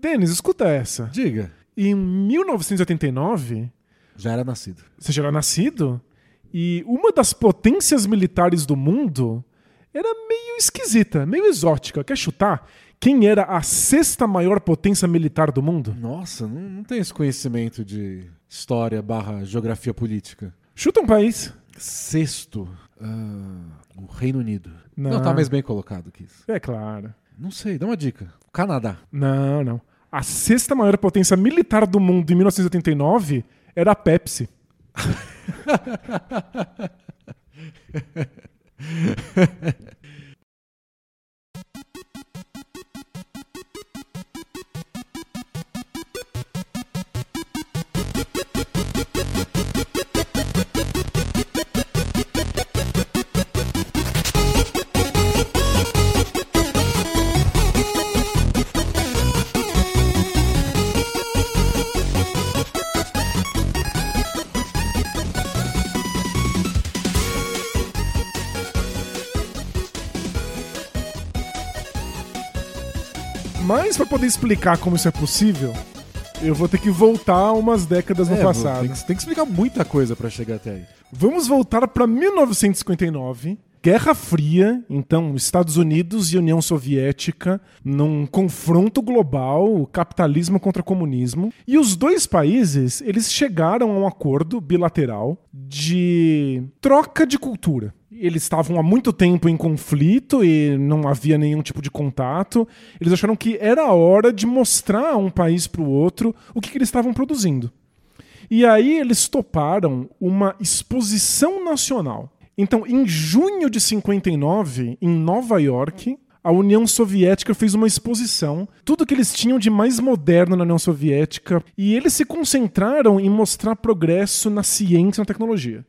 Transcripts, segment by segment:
Denis, escuta essa. Diga. Em 1989, Já era nascido. você já era nascido, e uma das potências militares do mundo era meio esquisita, meio exótica. Quer chutar? Quem era a sexta maior potência militar do mundo? Nossa, não, não tem esse conhecimento de história barra geografia política. Chuta um país. Sexto, ah, o Reino Unido. Não. Não. tá mais bem colocado que isso. É claro. Não sei, dá uma dica. Canadá. Não, não. A sexta maior potência militar do mundo em 1989 era a Pepsi. Mas para poder explicar como isso é possível, eu vou ter que voltar umas décadas no É, passado. Tem que, tem que explicar muita coisa pra chegar até aí. Vamos voltar para 1959. Guerra Fria, então Estados Unidos e União Soviética num confronto global, capitalismo contra comunismo, e os dois países, eles chegaram a um acordo bilateral de troca de cultura. Eles estavam há muito tempo em conflito e não havia nenhum tipo de contato. Eles acharam que era a hora de mostrar a um país para o outro o que, que eles estavam produzindo. E aí eles toparam uma exposição nacional. Então, em junho de 59, em Nova York, a União Soviética fez uma exposição, tudo que eles tinham de mais moderno na União Soviética, e eles se concentraram em mostrar progresso na ciência e na tecnologia.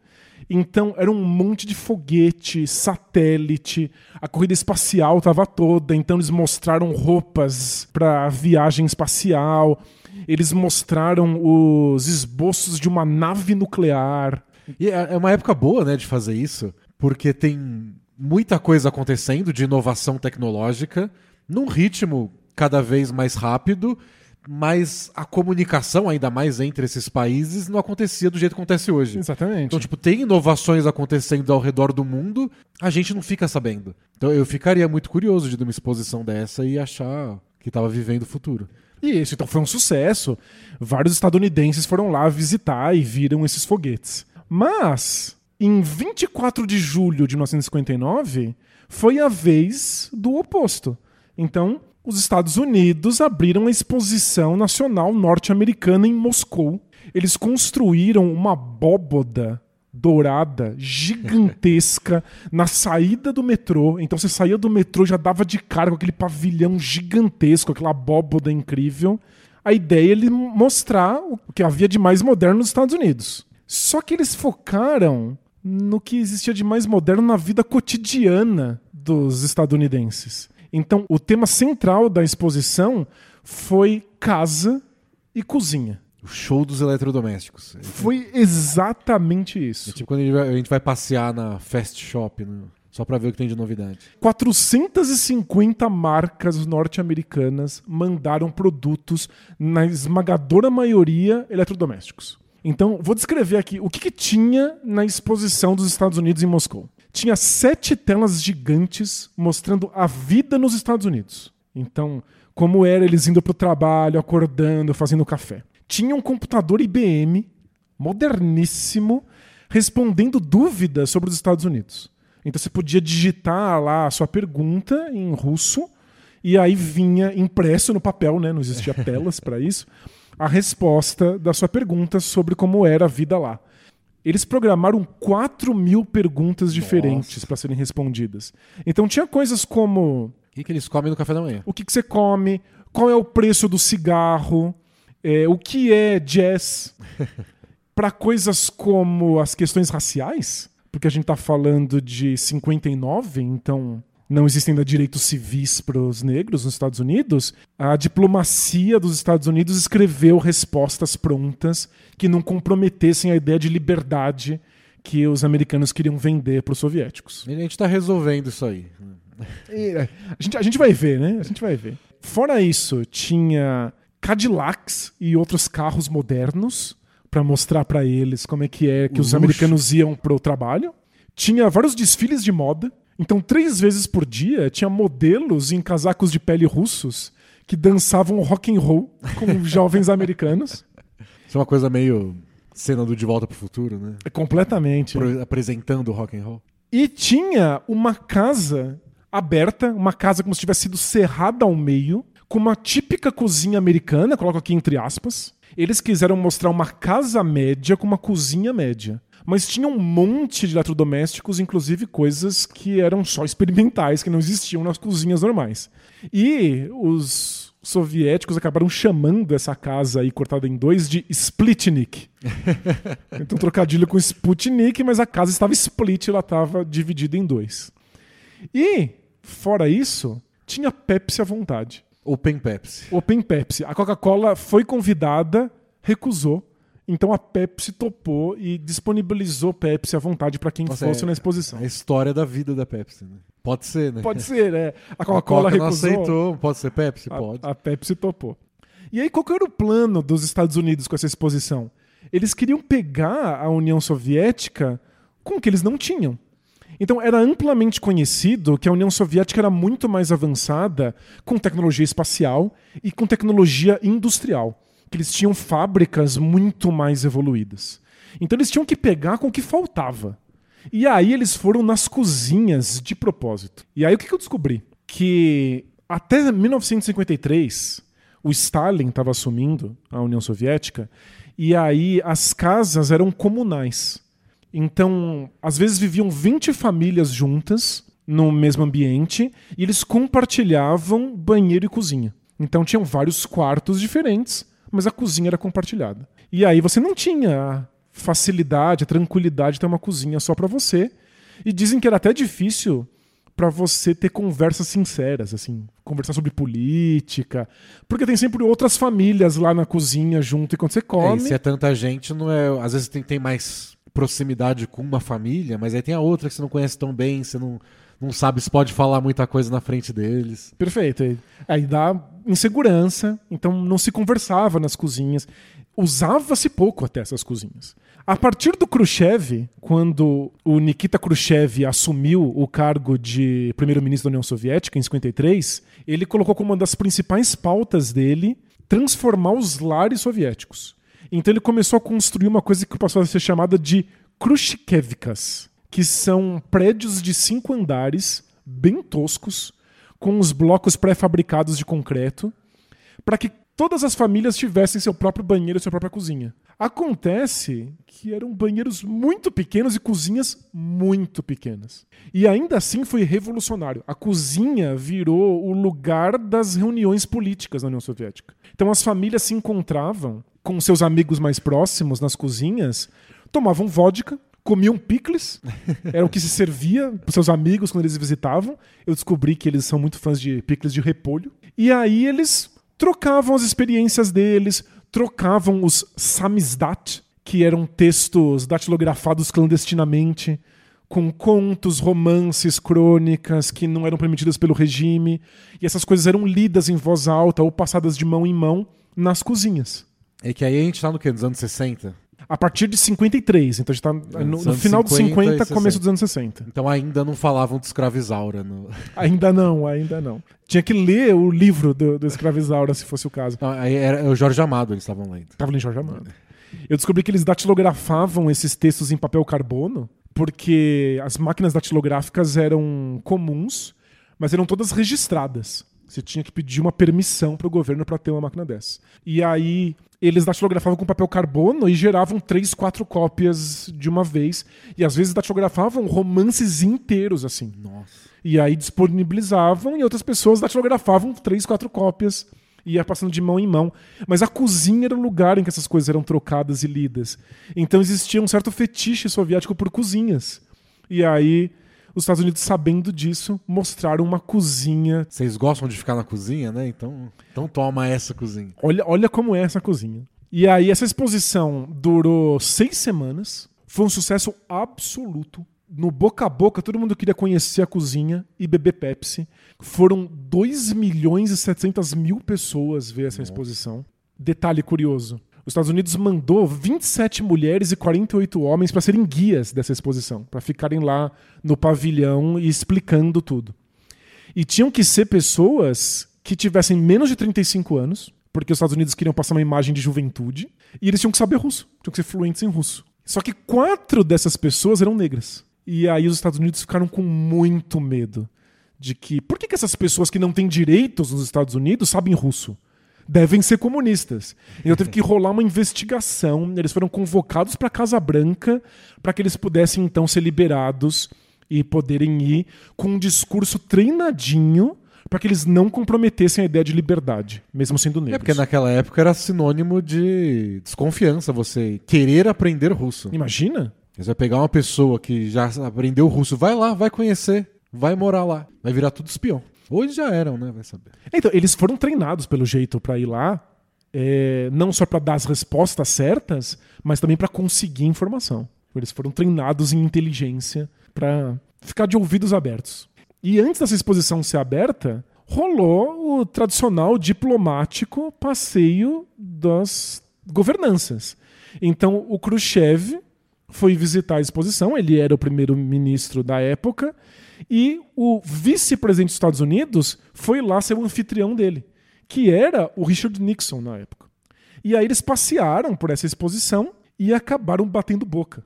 Então, era um monte de foguete, satélite, a corrida espacial estava toda, então eles mostraram roupas para viagem espacial, eles mostraram os esboços de uma nave nuclear. E é é uma época boa, né, de fazer isso, porque tem muita coisa acontecendo de inovação tecnológica num ritmo cada vez mais rápido, mas a comunicação, ainda mais entre esses países, não acontecia do jeito que acontece hoje. Exatamente. Então, tipo, tem inovações acontecendo ao redor do mundo, a gente não fica sabendo. Então, eu ficaria muito curioso de ir numa exposição dessa e achar que tava vivendo o futuro. E isso então foi um sucesso. Vários estadunidenses foram lá visitar e viram esses foguetes. Mas, em 24 de julho de 1959, foi a vez do oposto. Então, os Estados Unidos abriram a Exposição Nacional Norte-Americana em Moscou. Eles construíram uma abóboda dourada gigantesca na saída do metrô. Então você saía do metrô já dava de cara com aquele pavilhão gigantesco, aquela abóboda incrível. A ideia é ele mostrar o que havia de mais moderno nos Estados Unidos. Só que eles focaram no que existia de mais moderno na vida cotidiana dos estadunidenses. Então, o tema central da exposição foi casa e cozinha. O show dos eletrodomésticos. Foi exatamente É isso. tipo quando a gente vai, a gente vai passear na Fast Shop, né? só pra ver o que tem de novidade. 450 marcas norte-americanas mandaram produtos, na esmagadora maioria, eletrodomésticos. Então, vou descrever aqui o que, que tinha na exposição dos Estados Unidos em Moscou. Tinha sete telas gigantes mostrando a vida nos Estados Unidos. Então, como era eles indo para o trabalho, acordando, fazendo café. Tinha um computador IBM, moderníssimo, respondendo dúvidas sobre os Estados Unidos. Então você podia digitar lá a sua pergunta em russo e aí vinha impresso no papel, né? Não existia telas para isso. A resposta da sua pergunta sobre como era a vida lá. Eles programaram 4 mil perguntas diferentes para serem respondidas. Então tinha coisas como O que, que eles comem no café da manhã? o que, que você come, qual é o preço do cigarro, é, o que é jazz, para coisas como as questões raciais, porque a gente está falando de 59, então não existem ainda direitos civis para os negros nos Estados Unidos, a diplomacia dos Estados Unidos escreveu respostas prontas que não comprometessem a ideia de liberdade que os americanos queriam vender para os soviéticos. A gente tá resolvendo isso aí. E, é, a, gente, a gente vai ver, né? A gente vai ver. Fora isso, tinha Cadillacs e outros carros modernos para mostrar para eles como é que é que O os luxo. americanos iam pro trabalho. Tinha vários desfiles de moda. Então, três vezes por dia, tinha modelos em casacos de pele russos que dançavam rock and roll com jovens americanos. Isso é uma coisa meio cena do De Volta pro Futuro, né? Completamente. Pro- apresentando o rock and roll. E tinha uma casa aberta, uma casa como se tivesse sido cerrada ao meio, com uma típica cozinha americana, coloco aqui entre aspas. Eles quiseram mostrar uma casa média com uma cozinha média. Mas tinha um monte de eletrodomésticos, inclusive coisas que eram só experimentais, que não existiam nas cozinhas normais. E os soviéticos acabaram chamando essa casa aí cortada em dois de Splitnik. Então, trocadilho com Sputnik, mas a casa estava split, ela estava dividida em dois. E, fora isso, tinha Pepsi à vontade. Open Pepsi. Open Pepsi. A Coca-Cola foi convidada, recusou. Então a Pepsi topou e disponibilizou Pepsi à vontade para quem Nossa, fosse é- na exposição. A história da vida da Pepsi, né? Pode ser, né? Pode ser, né? A Coca-Cola Coca não recusou. aceitou. Pode ser Pepsi? A, Pode. a Pepsi topou. E aí, qual que era o plano dos Estados Unidos com essa exposição? Eles queriam pegar a União Soviética com o que eles não tinham. Então, era amplamente conhecido que a União Soviética era muito mais avançada com tecnologia espacial e com tecnologia industrial. Que eles tinham fábricas muito mais evoluídas. Então, eles tinham que pegar com o que faltava. E aí eles foram nas cozinhas de propósito. E aí o que eu descobri? Que até 1953 o Stalin estava assumindo a União Soviética e aí as casas eram comunais. Então, às vezes viviam 20 famílias juntas no mesmo ambiente e eles compartilhavam banheiro e cozinha. Então tinham vários quartos diferentes, mas a cozinha era compartilhada. E aí você não tinha a facilidade, a tranquilidade de ter uma cozinha só para você. E dizem que era até difícil para você ter conversas sinceras, assim, conversar sobre política, porque tem sempre outras famílias lá na cozinha junto enquanto você É, come. e se é tanta gente, não é. Às vezes tem, tem mais proximidade com uma família, mas aí tem a outra que você não conhece tão bem, você não, não sabe se pode falar muita coisa na frente deles. Perfeito. Aí- dá insegurança, então não se conversava nas cozinhas. Usava-se pouco até essas cozinhas. A partir do Khrushchev, quando o Nikita Khrushchev assumiu o cargo de primeiro-ministro da União Soviética em 53, ele colocou como uma das principais pautas dele transformar os lares soviéticos. Então ele começou a construir uma coisa que passou a ser chamada de Khrushchevkas, que são prédios de cinco andares, bem toscos, com os blocos pré-fabricados de concreto, para que todas as famílias tivessem seu próprio banheiro e sua própria cozinha. Acontece que eram banheiros muito pequenos e cozinhas muito pequenas. E ainda assim foi revolucionário. A cozinha virou o lugar das reuniões políticas na União Soviética. Então as famílias se encontravam com seus amigos mais próximos nas cozinhas, tomavam vodka, comiam picles, era o que se servia para seus amigos quando eles visitavam. Eu descobri que eles são muito fãs de picles de repolho. E aí eles trocavam as experiências deles, trocavam os samizdat, que eram textos datilografados clandestinamente, com contos, romances, crônicas que não eram permitidas pelo regime. E essas coisas eram lidas em voz alta ou passadas de mão em mão nas cozinhas. É que aí a gente tá no quê? Nos anos 60? A partir de 53, então a gente tá no, Nos no anos final dos 50 e 50, 60. começo dos anos 60. Então ainda não falavam de escravizaura. No... Ainda não, ainda não. Tinha que ler o livro do, do Escravizaura, se fosse o caso. Não, aí era o Jorge Amado, eles estavam lendo. Tava em Jorge Amado. Eu descobri que eles datilografavam esses textos em papel carbono, porque as máquinas datilográficas eram comuns, mas eram todas registradas. Você tinha que pedir uma permissão para o governo para ter uma máquina dessa. E aí eles datilografavam com papel carbono e geravam três, quatro cópias de uma vez. E às vezes datilografavam romances inteiros, assim. Nossa. E aí disponibilizavam e outras pessoas datilografavam três, quatro cópias e ia passando de mão em mão. Mas a cozinha era o lugar em que essas coisas eram trocadas e lidas. Então existia um certo fetiche soviético por cozinhas. E aí os Estados Unidos, sabendo disso, mostraram uma cozinha. Vocês gostam de ficar na cozinha, né? Então, então toma essa cozinha. Olha, olha como é essa cozinha. E aí essa exposição durou seis semanas. Foi um sucesso absoluto. no boca a boca, todo mundo queria conhecer a cozinha e beber Pepsi. Foram 2 milhões e 700 mil pessoas ver essa exposição. Detalhe curioso: os Estados Unidos mandou 27 mulheres e 48 homens para serem guias dessa exposição, para ficarem lá no pavilhão e explicando tudo. E tinham que ser pessoas que tivessem menos de 35 anos, porque os Estados Unidos queriam passar uma imagem de juventude, e eles tinham que saber russo, tinham que ser fluentes em russo. Só que quatro dessas pessoas eram negras. E aí os Estados Unidos ficaram com muito medo de que. Por que, que essas pessoas que não têm direitos nos Estados Unidos sabem russo? Devem ser comunistas. Então teve que rolar uma investigação. Eles foram convocados para a Casa Branca para que eles pudessem então ser liberados e poderem ir com um discurso treinadinho para que eles não comprometessem a ideia de liberdade, mesmo sendo negros. É porque naquela época era sinônimo de desconfiança você querer aprender russo. Imagina? Você vai pegar uma pessoa que já aprendeu russo, vai lá, vai conhecer, vai morar lá, vai virar tudo espião. Hoje já eram, né? Vai saber. Então, eles foram treinados pelo jeito para ir lá, é, não só para dar as respostas certas, mas também para conseguir informação. Eles foram treinados em inteligência para ficar de ouvidos abertos. E antes dessa exposição ser aberta, rolou o tradicional diplomático passeio das governanças. Então, o Khrushchev foi visitar a exposição, ele era o primeiro-ministro da época, e o vice-presidente dos Estados Unidos foi lá ser o anfitrião dele, que era o Richard Nixon na época. E aí eles passearam por essa exposição e acabaram batendo boca.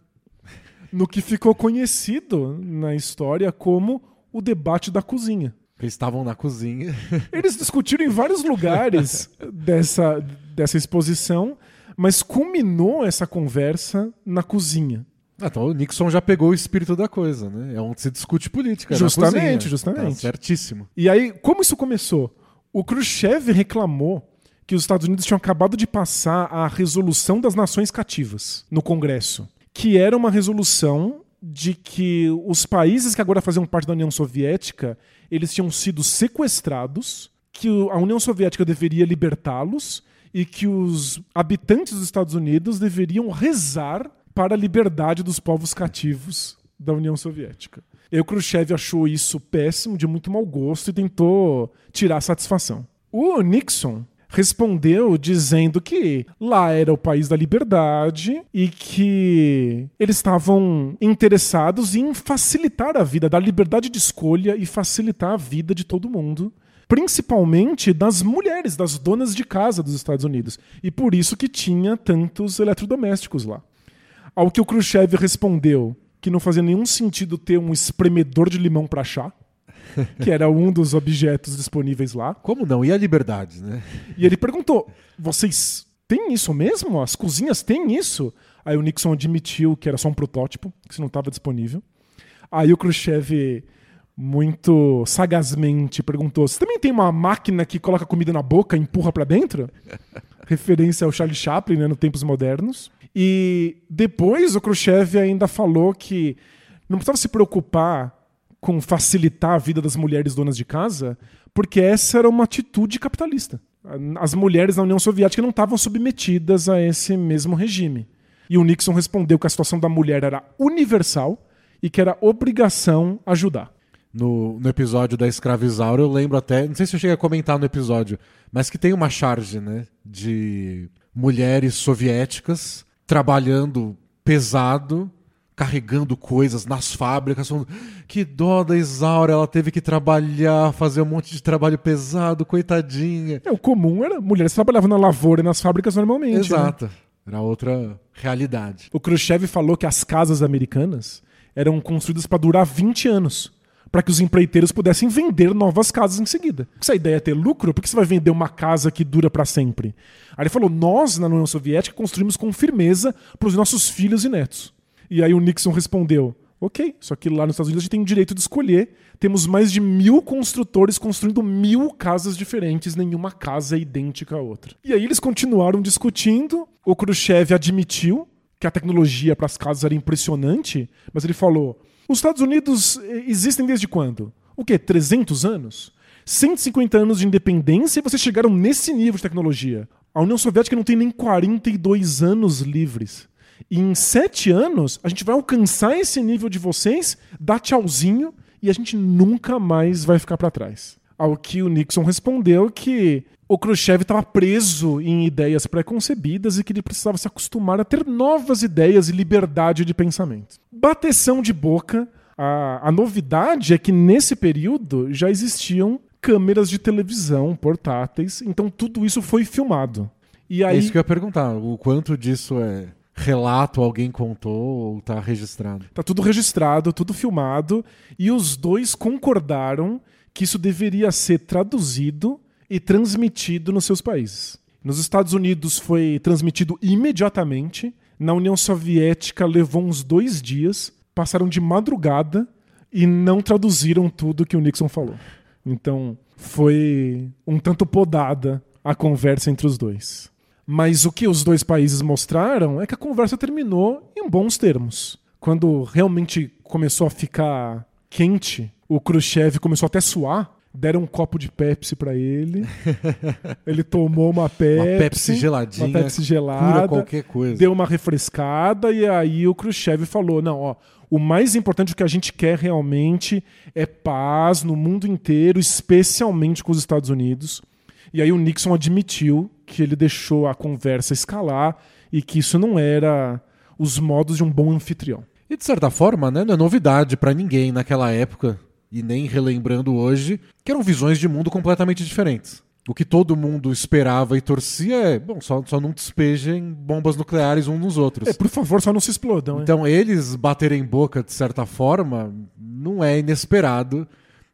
No que ficou conhecido na história como o debate da cozinha. Eles estavam na cozinha. Eles discutiram em vários lugares dessa, dessa exposição mas culminou essa conversa na cozinha. Ah, então o Nixon já pegou o espírito da coisa, né? É onde se discute política. Justamente, justamente. Tá certíssimo. E aí, como isso começou? O Khrushchev reclamou que os Estados Unidos tinham acabado de passar a resolução das nações cativas no Congresso, que era uma resolução de que os países que agora faziam parte da União Soviética, eles tinham sido sequestrados, que a União Soviética deveria libertá-los e que os habitantes dos Estados Unidos deveriam rezar para a liberdade dos povos cativos da União Soviética. E o Khrushchev achou isso péssimo, de muito mau gosto, e tentou tirar satisfação. O Nixon respondeu dizendo que lá era o país da liberdade e que eles estavam interessados em facilitar a vida, dar liberdade de escolha e facilitar a vida de todo mundo principalmente das mulheres, das donas de casa dos Estados Unidos. E por isso que tinha tantos eletrodomésticos lá. Ao que o Khrushchev respondeu que não fazia nenhum sentido ter um espremedor de limão para chá, que era um dos objetos disponíveis lá. Como não? E a liberdade, né? E ele perguntou: vocês têm isso mesmo? As cozinhas têm isso? Aí o Nixon admitiu que era só um protótipo, que isso não estava disponível. Aí o Khrushchev muito sagazmente perguntou: Você também tem uma máquina que coloca comida na boca e empurra para dentro? Referência ao Charlie Chaplin, né, no Tempos Modernos. E depois o Khrushchev ainda falou que não precisava se preocupar com facilitar a vida das mulheres donas de casa, porque essa era uma atitude capitalista. As mulheres na União Soviética não estavam submetidas a esse mesmo regime. E o Nixon respondeu que a situação da mulher era universal e que era obrigação ajudar no, no episódio da Escravizaura, eu lembro até, não sei se eu cheguei a comentar no episódio, mas que tem uma charge, né, de mulheres soviéticas trabalhando pesado, carregando coisas nas fábricas, falando, que dó da Isaura, ela teve que trabalhar, fazer um monte de trabalho pesado, coitadinha. É, o comum era mulheres trabalhavam na lavoura e nas fábricas normalmente. Né? Exato. Né? Era outra realidade. O Khrushchev falou que as casas americanas eram construídas para durar 20 anos para que os empreiteiros pudessem vender novas casas em seguida. Se a ideia é ter lucro, por que você vai vender uma casa que dura para sempre? Aí ele falou: nós, na União Soviética, construímos com firmeza para os nossos filhos e netos. E aí o Nixon respondeu: ok, só que lá nos Estados Unidos a gente tem o direito de escolher. Temos mais de mil construtores construindo mil casas diferentes, nenhuma casa é idêntica à outra. E aí eles continuaram discutindo. O Khrushchev admitiu que a tecnologia para as casas era impressionante, mas ele falou: os Estados Unidos eh, existem desde quando? O quê? 300 anos? 150 anos de independência e vocês chegaram nesse nível de tecnologia. A União Soviética não tem nem 42 anos livres. E em sete anos, a gente vai alcançar esse nível de vocês, dar tchauzinho e a gente nunca mais vai ficar para trás. Ao que o Nixon respondeu que o Khrushchev estava preso em ideias pré-concebidas e que ele precisava se acostumar a ter novas ideias e liberdade de pensamento. Bateção de boca. A, a novidade é que nesse período já existiam câmeras de televisão portáteis, então tudo isso foi filmado. E aí... É isso que eu ia perguntar, o quanto disso é relato, alguém contou ou tá registrado? Tá tudo registrado, tudo filmado, e os dois concordaram que isso deveria ser traduzido e transmitido nos seus países. Nos Estados Unidos foi transmitido imediatamente, na União Soviética levou uns dois dias, passaram de madrugada e não traduziram tudo que o Nixon falou. Então foi um tanto podada a conversa entre os dois. Mas o que os dois países mostraram é que a conversa terminou em bons termos. Quando realmente começou a ficar quente, o Khrushchev começou até a suar. Deram um copo de Pepsi para ele. ele tomou uma Pepsi. Uma Pepsi geladinha. Uma Pepsi gelada. qualquer coisa. Deu uma refrescada e aí o Khrushchev falou: não, ó, o mais importante o que a gente quer realmente é paz no mundo inteiro, especialmente com os Estados Unidos. E aí o Nixon admitiu que ele deixou a conversa escalar e que isso não era os modos de um bom anfitrião. E de certa forma, né, não é novidade para ninguém naquela época, e nem relembrando hoje, que eram visões de mundo completamente diferentes. O que todo mundo esperava e torcia é, bom, só, só não despejem bombas nucleares uns nos outros. É, por favor, só não se explodam. Então, eles baterem boca, de certa forma, não é inesperado.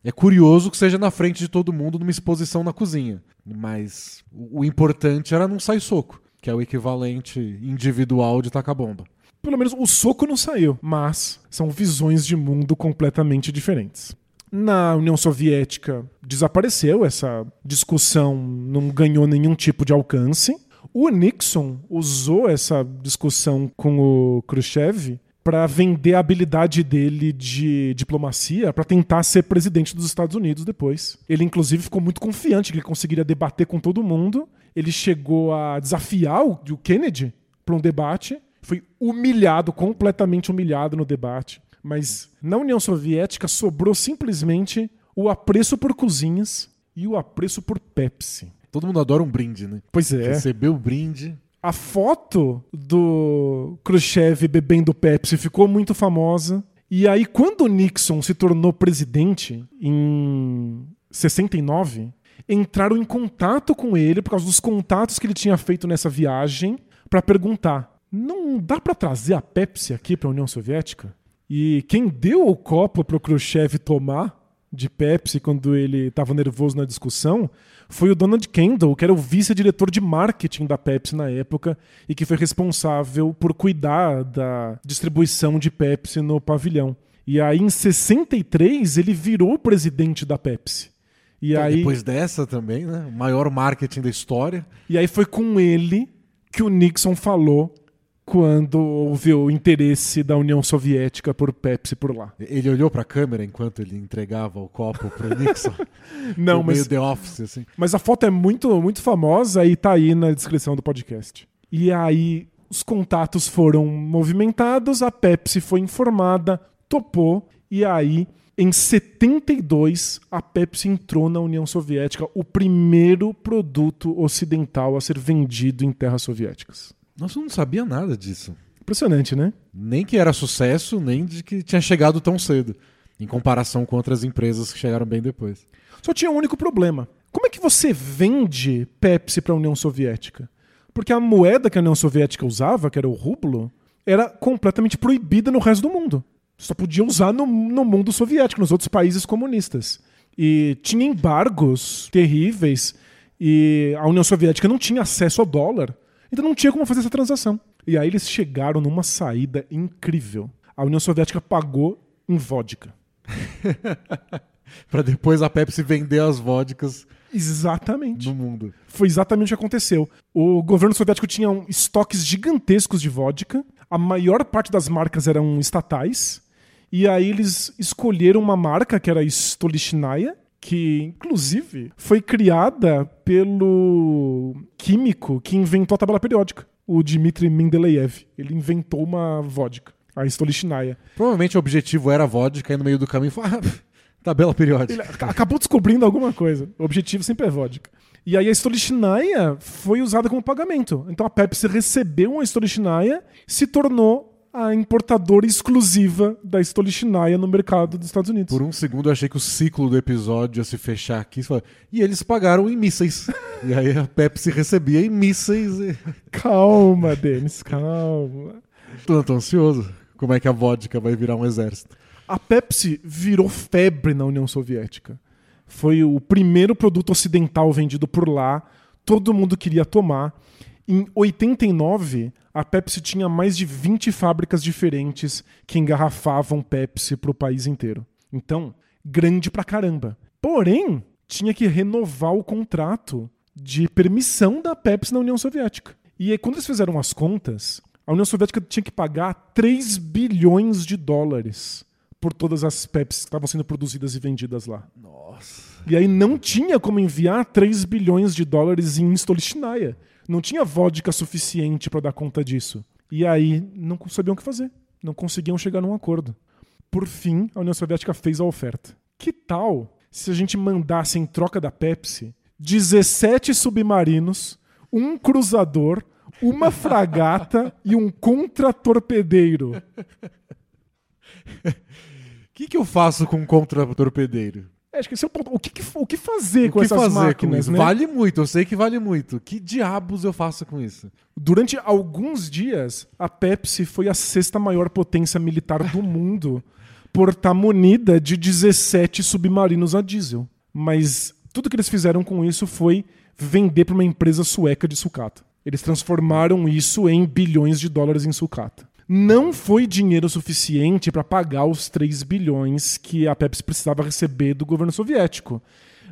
É curioso que seja na frente de todo mundo numa exposição na cozinha. Mas o, o importante era não sair soco, que é o equivalente individual de tacar bomba. Pelo menos o soco não saiu, mas são visões de mundo completamente diferentes. Na União Soviética desapareceu essa discussão, não ganhou nenhum tipo de alcance. O Nixon usou essa discussão com o Khrushchev para vender a habilidade dele de diplomacia para tentar ser presidente dos Estados Unidos depois. Ele inclusive ficou muito confiante que ele conseguiria debater com todo mundo. Ele chegou a desafiar o Kennedy para um debate, foi humilhado, completamente humilhado no debate. Mas na União Soviética sobrou simplesmente o apreço por cozinhas e o apreço por Pepsi. Todo mundo adora um brinde, né? Pois é. Recebeu o brinde a foto do Khrushchev bebendo Pepsi ficou muito famosa. E aí, quando Nixon se tornou presidente em 69, entraram em contato com ele por causa dos contatos que ele tinha feito nessa viagem para perguntar: não dá para trazer a Pepsi aqui para a União Soviética? E quem deu o copo para o Khrushchev tomar de Pepsi quando ele estava nervoso na discussão foi o Donald Kendall, que era o vice-diretor de marketing da Pepsi na época e que foi responsável por cuidar da distribuição de Pepsi no pavilhão. E aí, em 63, ele virou presidente da Pepsi. E então, aí... Depois dessa também, né? O maior marketing da história. E aí foi com ele que o Nixon falou quando houve o interesse da União Soviética por Pepsi por lá. Ele olhou para a câmera enquanto ele entregava o copo para Nixon? Não, mas The Office assim. Mas a foto é muito muito famosa e tá aí na descrição do podcast. E aí os contatos foram movimentados, a Pepsi foi informada, topou e aí em 72 a Pepsi entrou na União Soviética, o primeiro produto ocidental a ser vendido em terras soviéticas. Nossa, eu não sabia nada disso. Impressionante, né? Nem que era sucesso, nem de que tinha chegado tão cedo, em comparação com outras empresas que chegaram bem depois. Só tinha um único problema. Como é que você vende Pepsi para a União Soviética? Porque a moeda que a União Soviética usava, que era o rublo, era completamente proibida no resto do mundo. Só podia usar no, no mundo soviético, nos outros países comunistas. E tinha embargos terríveis e a União Soviética não tinha acesso ao dólar. Então não tinha como fazer essa transação. E aí eles chegaram numa saída incrível. A União Soviética pagou em vodka. para depois a Pepsi vender as vodkas Exatamente. No mundo. Foi exatamente o que aconteceu. O governo soviético tinha estoques gigantescos de vodka. A maior parte das marcas eram estatais. E aí eles escolheram uma marca que era Stolichnaya, que inclusive foi criada pelo químico que inventou a tabela periódica. o Dmitry Mendeleev. Ele inventou uma vodka, a Stolichnaya. Provavelmente o objetivo era a vodka e no meio do caminho falou, ah, tabela periódica. Ele acabou descobrindo alguma coisa. O objetivo sempre é vodka. E aí a Stolichnaya foi usada como pagamento. Então a Pepsi recebeu uma Stolichnaya, se tornou a importadora exclusiva da Stolichnaya no mercado dos Estados Unidos. Por um segundo eu achei que o ciclo do episódio ia se fechar aqui. E eles pagaram em mísseis. e aí a Pepsi recebia em mísseis. E... Calma, Denis, calma. Tô, tô ansioso. Como é que a vodka vai virar um exército? A Pepsi virou febre na União Soviética. Foi o primeiro produto ocidental vendido por lá. Todo mundo queria tomar. Em 89, a Pepsi tinha mais de 20 fábricas diferentes que engarrafavam Pepsi para o país inteiro. Então, grande pra caramba. Porém, tinha que renovar o contrato de permissão da Pepsi na União Soviética. E aí, quando eles fizeram as contas, a União Soviética tinha que pagar 3 bilhões de dólares por todas as Pepsi que estavam sendo produzidas e vendidas lá. Nossa. E aí não tinha como enviar 3 bilhões de dólares em Stolichnaya. Não tinha vodka suficiente para dar conta disso. E aí não sabiam o que fazer. Não conseguiam chegar num acordo. Por fim, a União Soviética fez a oferta. Que tal se a gente mandasse em troca da Pepsi 17 submarinos, um cruzador, uma fragata e um contratorpedeiro? O que, que eu faço com um contratorpedeiro? É, acho que esse é o ponto. O que, o que fazer o com que essas fazer máquinas? Com né? Vale muito, eu sei que vale muito. Que diabos eu faço com isso? Durante alguns dias, a Pepsi foi a sexta maior potência militar do mundo por estar munida de 17 submarinos a diesel. Mas tudo que eles fizeram com isso foi vender para uma empresa sueca de sucata. Eles transformaram isso em bilhões de dólares em sucata não foi dinheiro suficiente para pagar os 3 bilhões que a Pepsi precisava receber do governo soviético.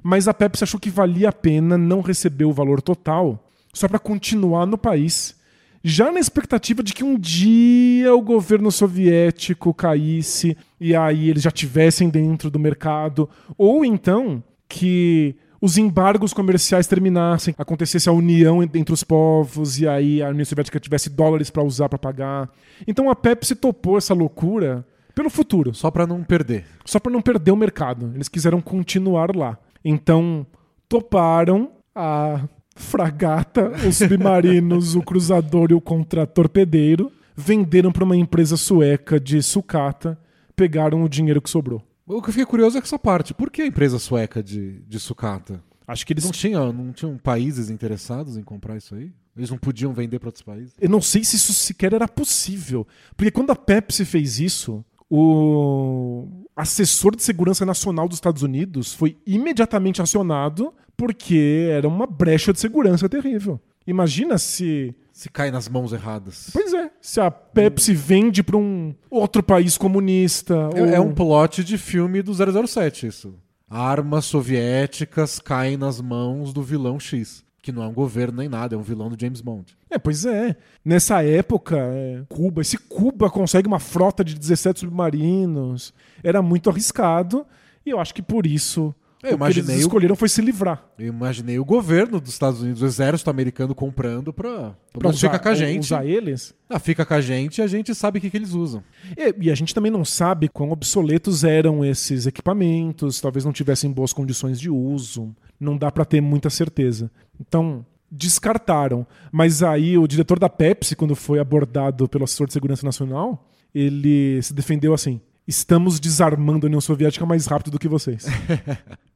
Mas a Pepsi achou que valia a pena não receber o valor total só para continuar no país, já na expectativa de que um dia o governo soviético caísse e aí eles já tivessem dentro do mercado, ou então que os embargos comerciais terminassem, acontecesse a união entre os povos e aí a União Soviética tivesse dólares para usar para pagar. Então a Pepsi topou essa loucura pelo futuro. Só para não perder. Só para não perder o mercado. Eles quiseram continuar lá. Então toparam a fragata, os submarinos, o cruzador e o contratorpedeiro, venderam para uma empresa sueca de sucata, pegaram o dinheiro que sobrou. O que eu fiquei curioso é com essa parte. Por que a empresa sueca de, de sucata? Acho que eles. Não, tinha, não tinham países interessados em comprar isso aí? Eles não podiam vender para outros países? Eu não sei se isso sequer era possível. Porque quando a Pepsi fez isso, o assessor de segurança nacional dos Estados Unidos foi imediatamente acionado porque era uma brecha de segurança terrível. Imagina se se cai nas mãos erradas. Pois é. Se a Pepsi vende para um outro país comunista. É, ou... é um plot de filme do 007, isso. Armas soviéticas caem nas mãos do vilão X. Que não é um governo nem nada, é um vilão do James Bond. É, pois é. Nessa época, é, Cuba, se Cuba consegue uma frota de 17 submarinos, era muito arriscado. E eu acho que por isso eu o que eles escolheram foi se livrar. Eu imaginei o governo dos Estados Unidos, o exército americano comprando pra. pra usar, fica com a gente. Usar eles? Ah, fica com a gente e a gente sabe o que, que eles usam. E, e, a gente também não sabe quão obsoletos eram esses equipamentos, talvez não tivessem boas condições de uso. Não dá para ter muita certeza. Então, descartaram. Mas aí o diretor da Pepsi, quando foi abordado pelo assessor de segurança nacional, ele se defendeu assim: estamos desarmando a União Soviética mais rápido do que vocês.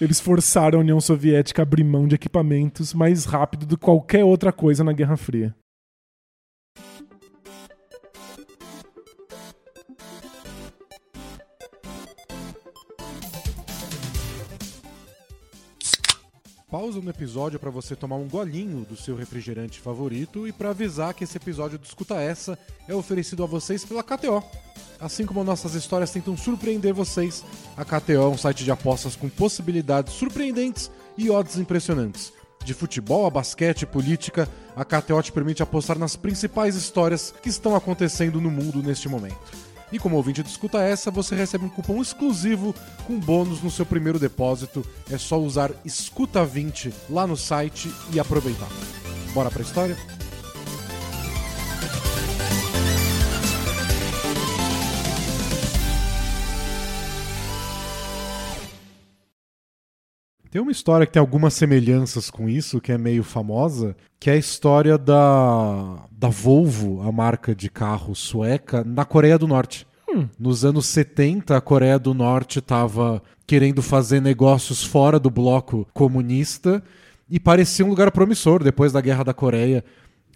Eles forçaram a União Soviética a abrir mão de equipamentos mais rápido do que qualquer outra coisa na Guerra Fria. Pausa no episódio para você tomar um golinho do seu refrigerante favorito e para avisar que esse episódio do Escuta Essa é oferecido a vocês pela KTO. Assim como nossas histórias tentam surpreender vocês, a KTO é um site de apostas com possibilidades surpreendentes e odds impressionantes. De futebol a basquete e política, a KTO te permite apostar nas principais histórias que estão acontecendo no mundo neste momento. E como ouvinte do Escuta Essa, você recebe um cupom exclusivo com bônus no seu primeiro depósito. É só usar Escuta20 lá no site e aproveitar. Bora pra história? Tem uma história que tem algumas semelhanças com isso, que é meio famosa, que é a história da, da Volvo, a marca de carro sueca, na Coreia do Norte. Hum. Nos anos 70, a Coreia do Norte estava querendo fazer negócios fora do bloco comunista e parecia um lugar promissor. Depois da Guerra da Coreia,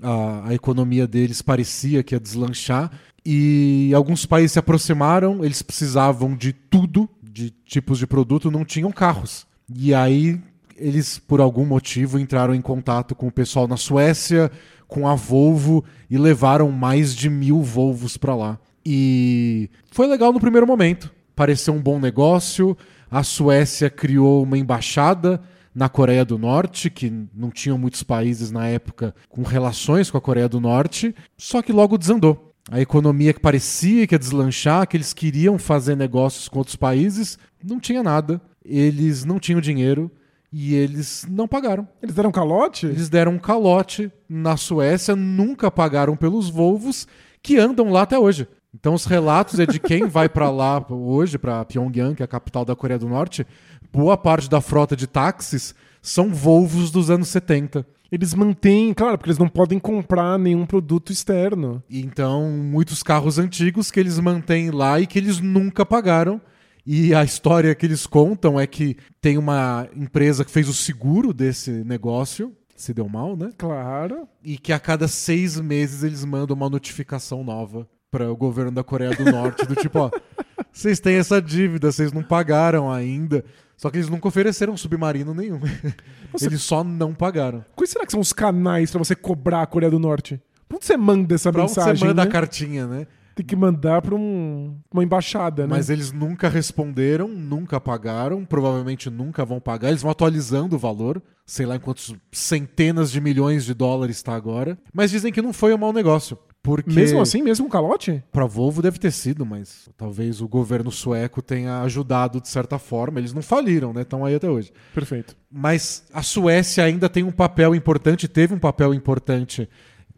a, a economia deles parecia que ia deslanchar e alguns países se aproximaram, eles precisavam de tudo, de tipos de produto, não tinham carros. E aí eles, por algum motivo, entraram em contato com o pessoal na Suécia, com a Volvo, e levaram mais de mil Volvos para lá. E foi legal no primeiro momento. Pareceu um bom negócio. A Suécia criou uma embaixada na Coreia do Norte, que não tinham muitos países na época com relações com a Coreia do Norte, só que logo desandou. A economia que parecia que ia deslanchar, que eles queriam fazer negócios com outros países, não tinha nada eles não tinham dinheiro e eles não pagaram. Eles deram calote? Eles deram um calote na Suécia, nunca pagaram pelos Volvos que andam lá até hoje. Então os relatos é de quem vai para lá hoje, para Pyongyang, que é a capital da Coreia do Norte, boa parte da frota de táxis são Volvos dos anos 70. Eles mantêm, claro, porque eles não podem comprar nenhum produto externo. Então, muitos carros antigos que eles mantêm lá e que eles nunca pagaram e a história que eles contam é que tem uma empresa que fez o seguro desse negócio, se deu mal, né? Claro. E que a cada seis meses eles mandam uma notificação nova para o governo da Coreia do Norte, do tipo, ó, vocês têm essa dívida, vocês não pagaram ainda. Só que eles nunca ofereceram submarino nenhum. Nossa, eles só não pagaram. Quais será que são os canais para você cobrar a Coreia do Norte? Por onde você manda essa pra mensagem? Onde você manda né? a cartinha, né? Tem que mandar para um, uma embaixada, né? Mas eles nunca responderam, nunca pagaram, provavelmente nunca vão pagar. Eles vão atualizando o valor, sei lá em quantos centenas de milhões de dólares está agora. Mas dizem que não foi um mau negócio. Porque mesmo assim, mesmo um calote? Para Volvo deve ter sido, mas talvez o governo sueco tenha ajudado de certa forma. Eles não faliram, né? Estão aí até hoje. Perfeito. Mas a Suécia ainda tem um papel importante, teve um papel importante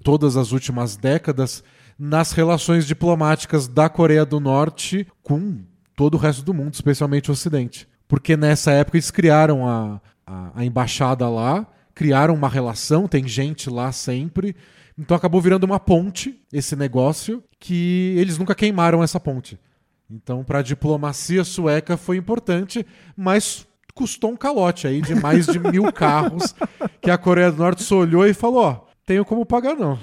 todas as últimas décadas nas relações diplomáticas da Coreia do Norte com todo o resto do mundo, especialmente o Ocidente. Porque nessa época eles criaram a, a, a embaixada lá, criaram uma relação, tem gente lá sempre. Então acabou virando uma ponte esse negócio que eles nunca queimaram essa ponte. Então, para a diplomacia sueca foi importante, mas custou um calote aí de mais de mil carros que a Coreia do Norte só olhou e falou: ó, tenho como pagar não.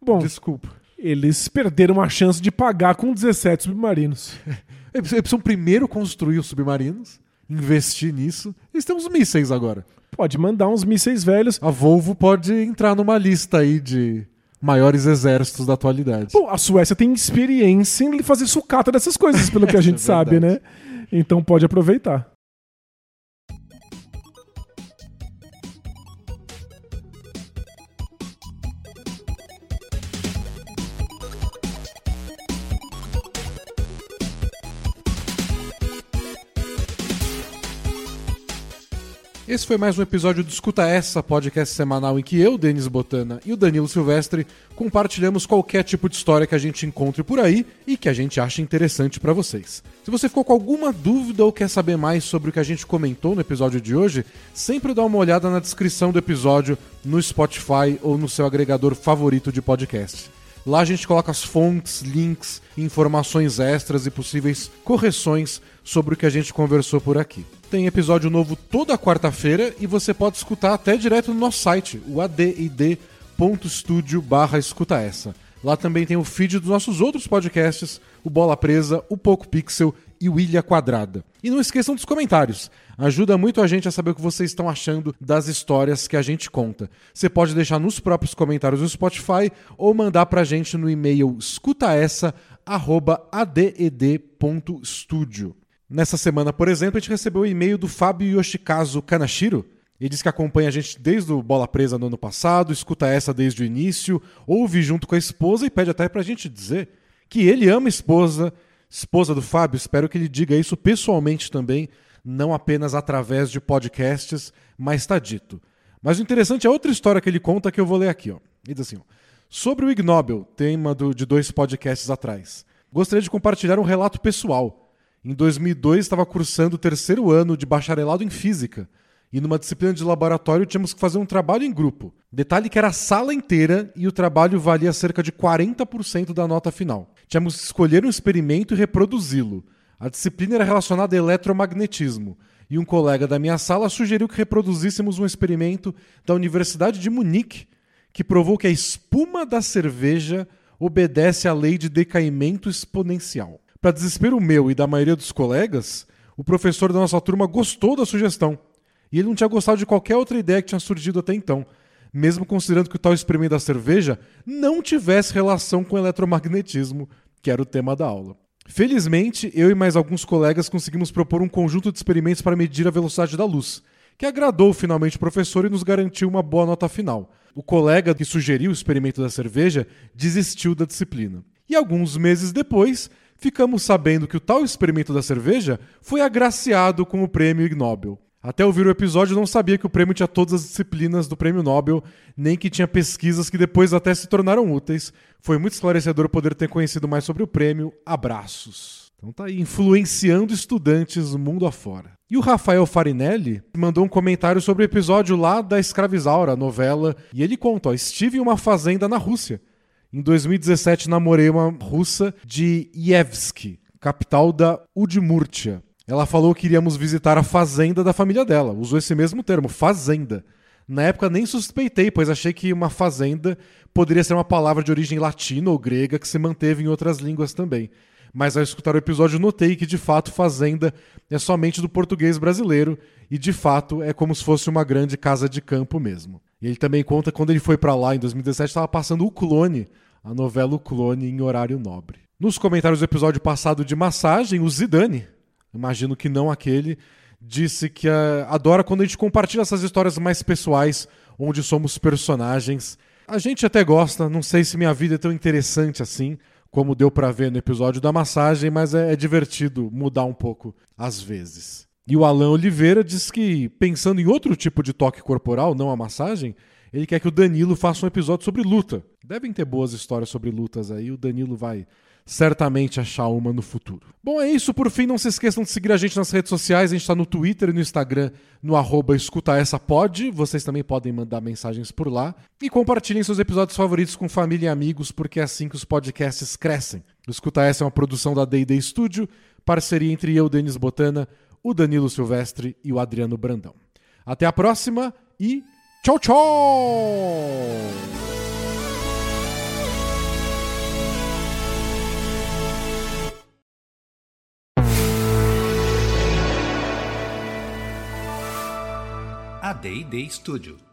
Bom, desculpa eles perderam a chance de pagar com 17 submarinos. Eles precisam primeiro construir os submarinos, investir nisso. Eles têm uns mísseis agora. Pode mandar uns mísseis velhos. A Volvo pode entrar numa lista aí de maiores exércitos da atualidade. Bom, a Suécia tem experiência em fazer sucata dessas coisas, pelo que a gente é sabe, né? Então pode aproveitar. Esse foi mais um episódio do Escuta Essa, podcast semanal em que eu, Denis Botana e o Danilo Silvestre compartilhamos qualquer tipo de história que a gente encontre por aí e que a gente acha interessante para vocês. Se você ficou com alguma dúvida ou quer saber mais sobre o que a gente comentou no episódio de hoje, sempre dá uma olhada na descrição do episódio no Spotify ou no seu agregador favorito de podcast. Lá a gente coloca as fontes, links, informações extras e possíveis correções sobre o que a gente conversou por aqui. Tem episódio novo toda quarta-feira e você pode escutar até direto no nosso site, o adid.studio barra escuta essa. Lá também tem o feed dos nossos outros podcasts, o Bola Presa, o Poco Pixel e Ilha Quadrada. E não esqueçam dos comentários. Ajuda muito a gente a saber o que vocês estão achando das histórias que a gente conta. Você pode deixar nos próprios comentários do Spotify ou mandar pra gente no e-mail escutaessa@aded.studio. Nessa semana, por exemplo, a gente recebeu o e-mail do Fábio Yoshikazu Kanashiro. Ele diz que acompanha a gente desde o Bola Presa no ano passado, escuta essa desde o início, ouve junto com a esposa e pede até pra gente dizer que ele ama a esposa, esposa do Fábio. Espero que ele diga isso pessoalmente também, não apenas através de podcasts, mas está dito. Mas o interessante é outra história que ele conta que eu vou ler aqui. Ó. Ele diz assim: ó, Sobre o Ignóbil, tema do, de dois podcasts atrás. Gostaria de compartilhar um relato pessoal. Em 2002, estava cursando o terceiro ano de bacharelado em física E numa disciplina de laboratório tínhamos que fazer um trabalho em grupo. Detalhe que era a sala inteira e o trabalho valia cerca de 40% da nota final. Tínhamos que escolher um experimento e reproduzi-lo. A disciplina era relacionada a eletromagnetismo, e um colega da minha sala sugeriu que reproduzíssemos um experimento da Universidade de Munique, que provou que a espuma da cerveja obedece à lei de decaimento exponencial. Para desespero meu e da maioria dos colegas, o professor da nossa turma gostou da sugestão. E ele não tinha gostado de qualquer outra ideia que tinha surgido até então, mesmo considerando que o tal experimento da cerveja não tivesse relação com eletromagnetismo, que era o tema da aula. Felizmente, eu e mais alguns colegas conseguimos propor um conjunto de experimentos para medir a velocidade da luz, que agradou finalmente o professor e nos garantiu uma boa nota final. O colega que sugeriu o experimento da cerveja desistiu da disciplina. E alguns meses depois, ficamos sabendo que o tal experimento da cerveja foi agraciado com o prêmio Ig Nobel. Até ouvir o episódio, não sabia que o prêmio tinha todas as disciplinas do prêmio Nobel, nem que tinha pesquisas que depois até se tornaram úteis. Foi muito esclarecedor poder ter conhecido mais sobre o prêmio. Abraços. Então tá aí, influenciando estudantes mundo afora. E o Rafael Farinelli mandou um comentário sobre o episódio lá da Escravizaura, a novela, e ele conta: ó, estive em uma fazenda na Rússia. Em 2017 namorei uma russa de Yevsk, capital da Udmurtia. Ela falou que iríamos visitar a fazenda da família dela. Usou esse mesmo termo, fazenda. Na época nem suspeitei, pois achei que uma fazenda poderia ser uma palavra de origem latina ou grega que se manteve em outras línguas também. Mas ao escutar o episódio notei que de fato fazenda é somente do português brasileiro e de fato é como se fosse uma grande casa de campo mesmo. E ele também conta que quando ele foi para lá em 2017 estava passando o Clone, a novela O Clone em horário nobre. Nos comentários do episódio passado de massagem, o Zidane, imagino que não aquele, disse que uh, adora quando a gente compartilha essas histórias mais pessoais, onde somos personagens. A gente até gosta, não sei se minha vida é tão interessante assim, como deu para ver no episódio da massagem, mas é, é divertido mudar um pouco às vezes. E o Alan Oliveira diz que, pensando em outro tipo de toque corporal, não a massagem, ele quer que o Danilo faça um episódio sobre luta. Devem ter boas histórias sobre lutas aí, o Danilo vai certamente achar uma no futuro. Bom, é isso. Por fim, não se esqueçam de seguir a gente nas redes sociais. A gente está no Twitter e no Instagram, no arroba escutaessapod. Vocês também podem mandar mensagens por lá. E compartilhem seus episódios favoritos com família e amigos, porque é assim que os podcasts crescem. O Escuta Essa é uma produção da D&D Studio, parceria entre eu, Denis Botana, o Danilo Silvestre e o Adriano Brandão. Até a próxima e tchau, tchau! A D&D Studio.